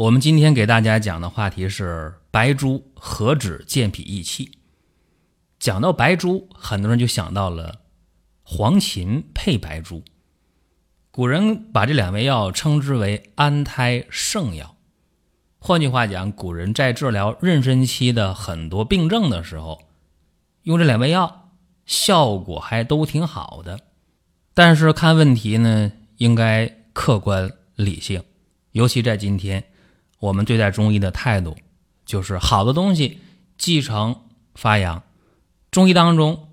我们今天给大家讲的话题是白术何止健脾益气。讲到白术，很多人就想到了黄芩配白术。古人把这两味药称之为安胎圣药。换句话讲，古人在治疗妊娠期的很多病症的时候，用这两味药效果还都挺好的。但是看问题呢，应该客观理性，尤其在今天。我们对待中医的态度，就是好的东西继承发扬。中医当中，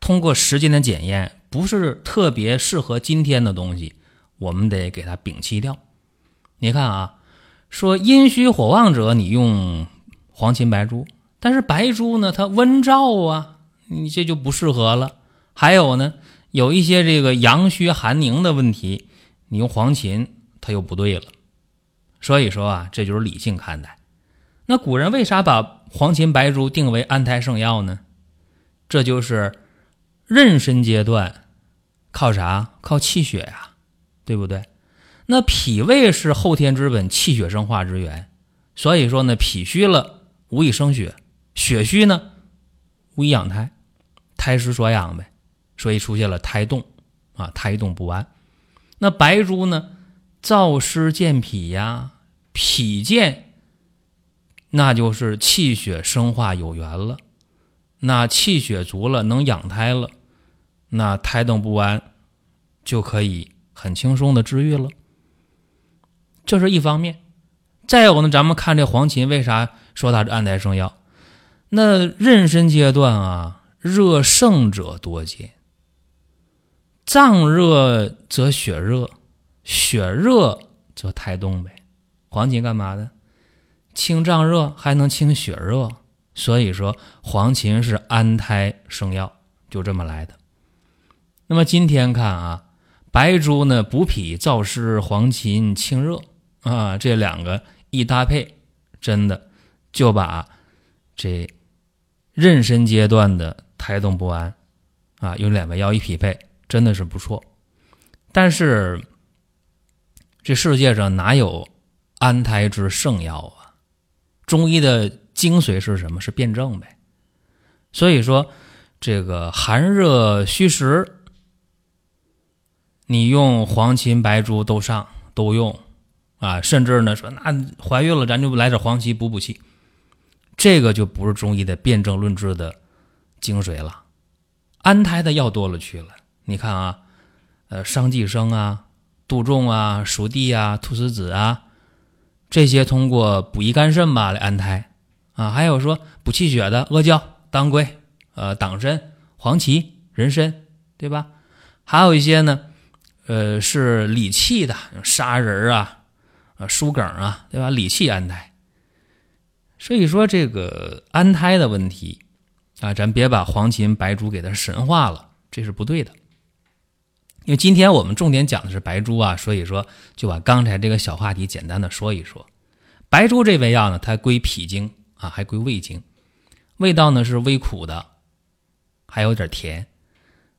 通过时间的检验，不是特别适合今天的东西，我们得给它摒弃掉。你看啊，说阴虚火旺者，你用黄芩白术，但是白术呢，它温燥啊，你这就不适合了。还有呢，有一些这个阳虚寒凝的问题，你用黄芩，它又不对了。所以说啊，这就是理性看待。那古人为啥把黄芩白术定为安胎圣药呢？这就是妊娠阶段靠啥？靠气血呀，对不对？那脾胃是后天之本，气血生化之源。所以说呢，脾虚了无以生血，血虚呢无以养胎，胎失所养呗。所以出现了胎动啊，胎动不安。那白术呢？燥湿健脾呀，脾健，那就是气血生化有源了。那气血足了，能养胎了，那胎动不安就可以很轻松的治愈了。这是一方面。再有呢，咱们看这黄芩，为啥说它是安胎圣药？那妊娠阶段啊，热盛者多见，脏热则血热。血热则胎动呗，黄芩干嘛的？清胀热还能清血热，所以说黄芩是安胎圣药，就这么来的。那么今天看啊，白术呢补脾燥湿，黄芩清热啊，这两个一搭配，真的就把这妊娠阶段的胎动不安啊，用两味药一匹配，真的是不错。但是。这世界上哪有安胎之圣药啊？中医的精髓是什么？是辩证呗。所以说，这个寒热虚实，你用黄芩、白术都上都用啊。甚至呢，说那怀孕了，咱就来点黄芪补补气。这个就不是中医的辩证论治的精髓了。安胎的药多了去了，你看啊，呃，伤寄生啊。杜仲啊、熟地啊、菟丝子啊，这些通过补益肝肾吧来安胎啊，还有说补气血的阿胶、当归、呃党参、黄芪、人参，对吧？还有一些呢，呃是理气的，砂仁啊、啊疏梗啊，对吧？理气安胎。所以说这个安胎的问题啊，咱别把黄芩、白术给它神化了，这是不对的。因为今天我们重点讲的是白术啊，所以说就把刚才这个小话题简单的说一说。白术这味药呢，它归脾经啊，还归胃经，味道呢是微苦的，还有点甜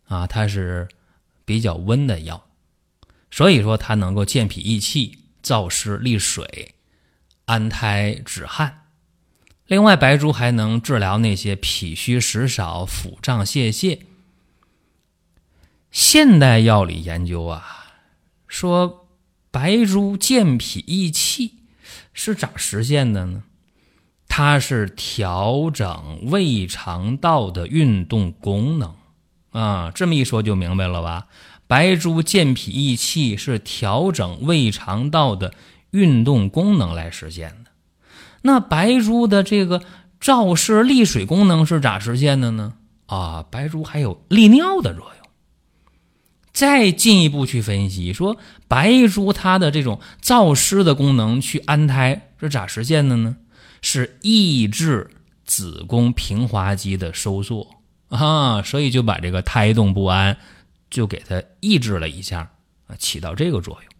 啊，它是比较温的药，所以说它能够健脾益气、燥湿利水、安胎止汗。另外，白术还能治疗那些脾虚食少、腹胀泄泻。现代药理研究啊，说白术健脾益气是咋实现的呢？它是调整胃肠道的运动功能啊，这么一说就明白了吧？白术健脾益气是调整胃肠道的运动功能来实现的。那白术的这个燥湿利水功能是咋实现的呢？啊，白术还有利尿的作用。再进一步去分析，说白术它的这种燥湿的功能去安胎是咋实现的呢？是抑制子宫平滑肌的收缩啊，所以就把这个胎动不安就给它抑制了一下啊，起到这个作用。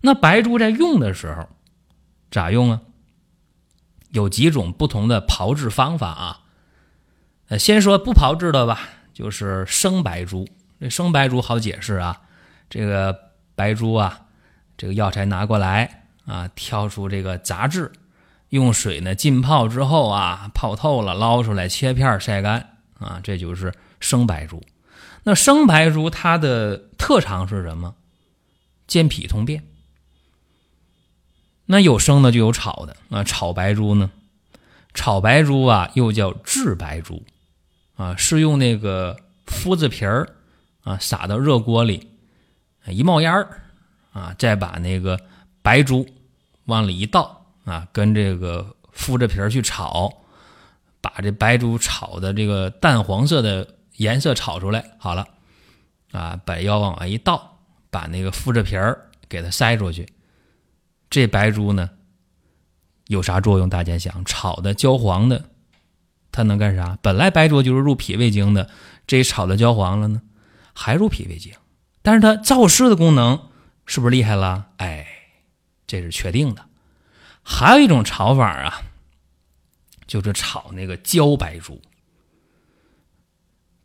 那白术在用的时候咋用啊？有几种不同的炮制方法啊。呃，先说不炮制的吧，就是生白术。这生白术好解释啊，这个白术啊，这个药材拿过来啊，挑出这个杂质，用水呢浸泡之后啊，泡透了捞出来切片晒干啊，这就是生白术。那生白术它的特长是什么？健脾通便。那有生的就有炒的啊，炒白术呢，炒白术啊又叫炙白术啊，是用那个麸子皮儿啊撒到热锅里，一冒烟儿啊，再把那个白术往里一倒啊，跟这个麸子皮儿去炒，把这白术炒的这个淡黄色的颜色炒出来，好了啊，把药往外一倒，把那个麸子皮儿给它塞出去。这白术呢，有啥作用？大家想，炒的焦黄的，它能干啥？本来白术就是入脾胃经的，这一炒的焦黄了呢，还入脾胃经。但是它燥湿的功能是不是厉害了？哎，这是确定的。还有一种炒法啊，就是炒那个焦白术。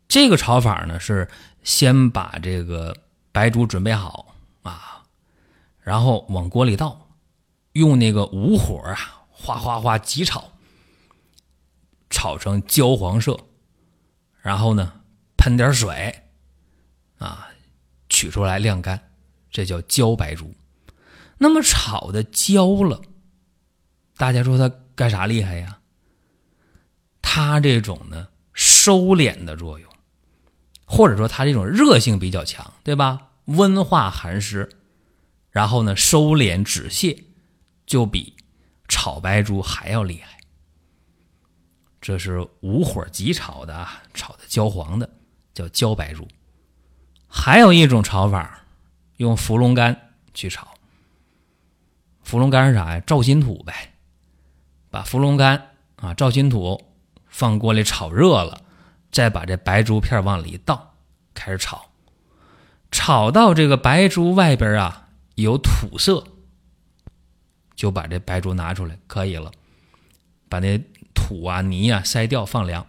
这个炒法呢，是先把这个白术准备好啊，然后往锅里倒。用那个武火啊，哗哗哗急炒，炒成焦黄色，然后呢，喷点水，啊，取出来晾干，这叫焦白术。那么炒的焦了，大家说它干啥厉害呀？它这种呢，收敛的作用，或者说它这种热性比较强，对吧？温化寒湿，然后呢，收敛止泻。就比炒白术还要厉害，这是无火急炒的啊，炒的焦黄的叫焦白术。还有一种炒法，用伏龙干去炒。伏龙干是啥呀？照心土呗，把伏龙干啊、照心土放锅里炒热了，再把这白术片往里一倒，开始炒，炒到这个白术外边啊有土色。就把这白术拿出来可以了，把那土啊泥啊筛掉放凉。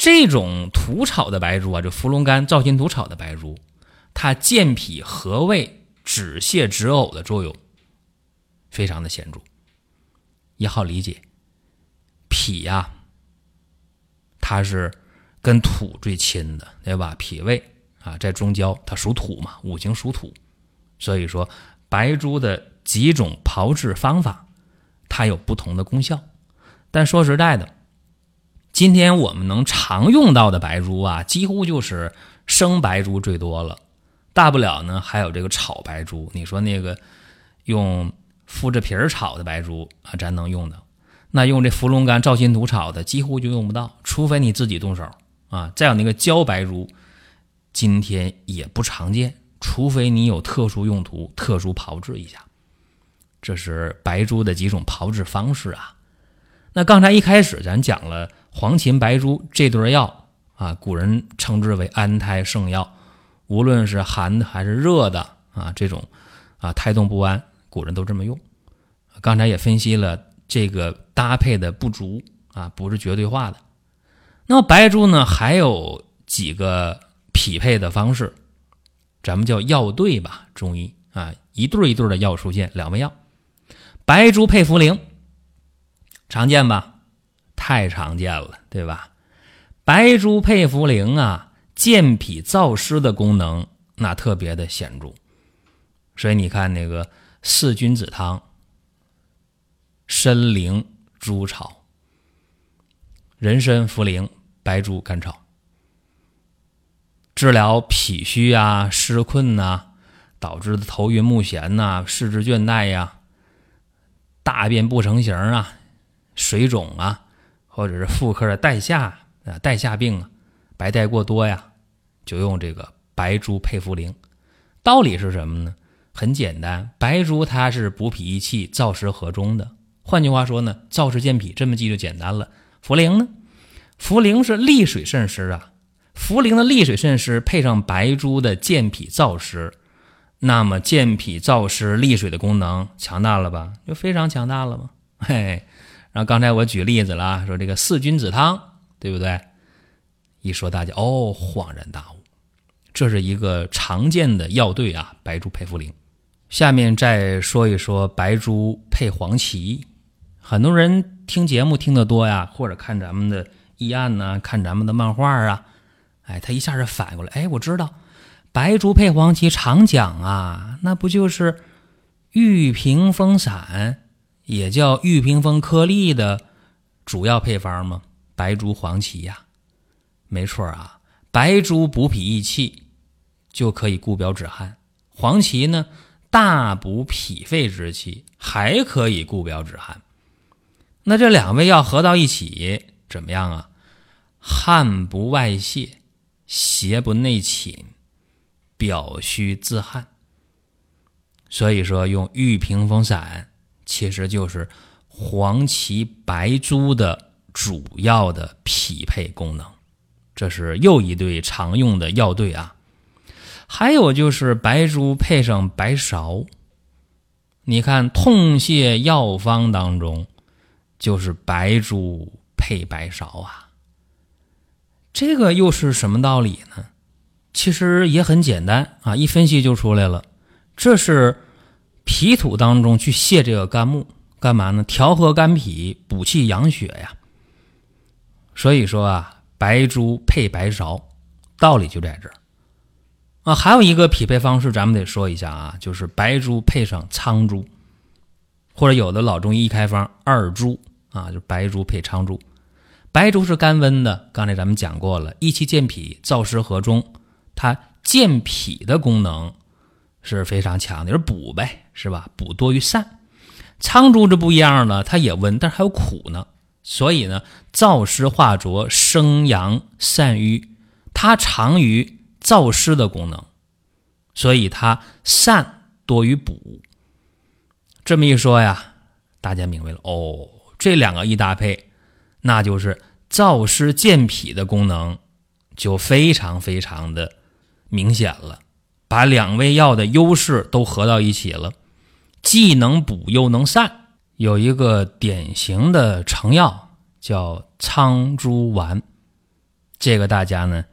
这种土炒的白术啊，就芙蓉干、赵心土炒的白术，它健脾和胃、止泻止呕的作用非常的显著，也好理解。脾呀，它是跟土最亲的，对吧？脾胃啊，在中焦，它属土嘛，五行属土，所以说白术的。几种炮制方法，它有不同的功效。但说实在的，今天我们能常用到的白术啊，几乎就是生白术最多了。大不了呢，还有这个炒白术。你说那个用麸子皮儿炒的白术啊，咱能用的。那用这芙蓉干、赵心土炒的，几乎就用不到，除非你自己动手啊。再有那个焦白术，今天也不常见，除非你有特殊用途、特殊炮制一下。这是白术的几种炮制方式啊。那刚才一开始咱讲了黄芩、白术这对药啊，古人称之为安胎圣药，无论是寒的还是热的啊，这种啊胎动不安，古人都这么用。刚才也分析了这个搭配的不足啊，不是绝对化的。那么白术呢，还有几个匹配的方式，咱们叫药对吧？中医啊，一对一对的药出现，两味药。白术配茯苓，常见吧？太常见了，对吧？白术配茯苓啊，健脾燥湿的功能那特别的显著。所以你看那个四君子汤，参苓猪炒，人参、茯苓、白术干炒，治疗脾虚啊、湿困呐，导致的头晕目眩呐、四肢倦怠呀。大便不成形啊，水肿啊，或者是妇科的带下啊，带下病啊，白带过多呀，就用这个白术配茯苓。道理是什么呢？很简单，白术它是补脾益气、燥湿和中的。换句话说呢，燥湿健脾，这么记就简单了。茯苓呢，茯苓是利水渗湿啊，茯苓的利水渗湿配上白术的健脾燥湿。那么健脾燥湿利水的功能强大了吧？就非常强大了嘛。嘿，然后刚才我举例子了，说这个四君子汤，对不对？一说大家哦，恍然大悟，这是一个常见的药对啊，白术配茯苓，下面再说一说白术配黄芪。很多人听节目听得多呀，或者看咱们的医案呢，看咱们的漫画啊，哎，他一下就反过来，哎，我知道白术配黄芪常讲啊，那不就是玉屏风散，也叫玉屏风颗粒的主要配方吗？白术黄芪呀，没错啊，白术补脾益气，就可以固表止汗；黄芪呢？大补脾肺之气，还可以固表止汗。那这两味药合到一起怎么样啊？汗不外泄，邪不内侵，表虚自汗。所以说，用玉屏风散其实就是黄芪白术的主要的匹配功能。这是又一对常用的药对啊。还有就是白术配上白芍，你看痛泻药方当中，就是白术配白芍啊。这个又是什么道理呢？其实也很简单啊，一分析就出来了。这是脾土当中去泻这个肝木，干嘛呢？调和肝脾，补气养血呀。所以说啊，白术配白芍，道理就在这儿。啊，还有一个匹配方式，咱们得说一下啊，就是白术配上苍术，或者有的老中医一开方二株啊，就白术配苍术。白术是甘温的，刚才咱们讲过了，益气健脾，燥湿和中，它健脾的功能是非常强的，就是补呗，是吧？补多于散。苍术这不一样了，它也温，但是还有苦呢，所以呢，燥湿化浊，生阳散瘀，它长于。燥湿的功能，所以它散多于补。这么一说呀，大家明白了哦。这两个一搭配，那就是燥湿健脾的功能就非常非常的明显了。把两味药的优势都合到一起了，既能补又能散。有一个典型的成药叫苍术丸，这个大家呢。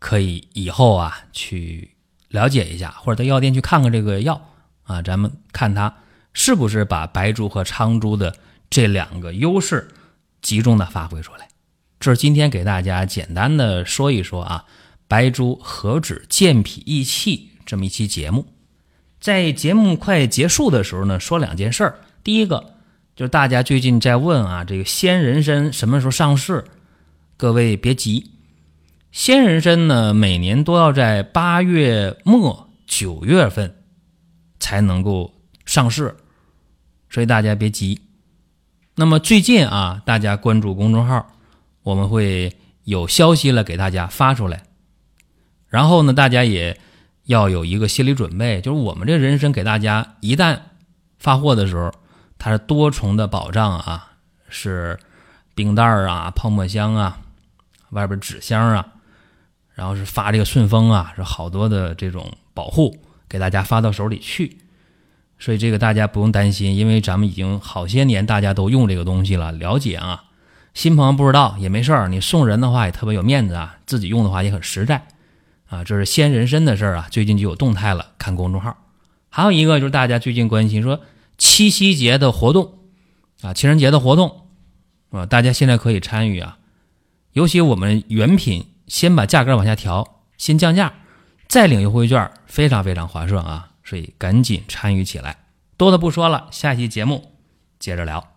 可以以后啊去了解一下，或者到药店去看看这个药啊，咱们看它是不是把白术和苍术的这两个优势集中的发挥出来。这是今天给大家简单的说一说啊，白术何止健脾益气这么一期节目。在节目快结束的时候呢，说两件事儿。第一个就是大家最近在问啊，这个鲜人参什么时候上市？各位别急。鲜人参呢，每年都要在八月末九月份才能够上市，所以大家别急。那么最近啊，大家关注公众号，我们会有消息了给大家发出来。然后呢，大家也要有一个心理准备，就是我们这人参给大家一旦发货的时候，它是多重的保障啊，是冰袋儿啊、泡沫箱啊、外边纸箱啊。然后是发这个顺丰啊，是好多的这种保护给大家发到手里去，所以这个大家不用担心，因为咱们已经好些年大家都用这个东西了，了解啊。新朋友不知道也没事儿，你送人的话也特别有面子啊，自己用的话也很实在啊。这是鲜人参的事儿啊，最近就有动态了，看公众号。还有一个就是大家最近关心说七夕节的活动啊，情人节的活动啊，大家现在可以参与啊，尤其我们原品。先把价格往下调，先降价，再领优惠券，非常非常划算啊！所以赶紧参与起来。多的不说了，下期节目接着聊。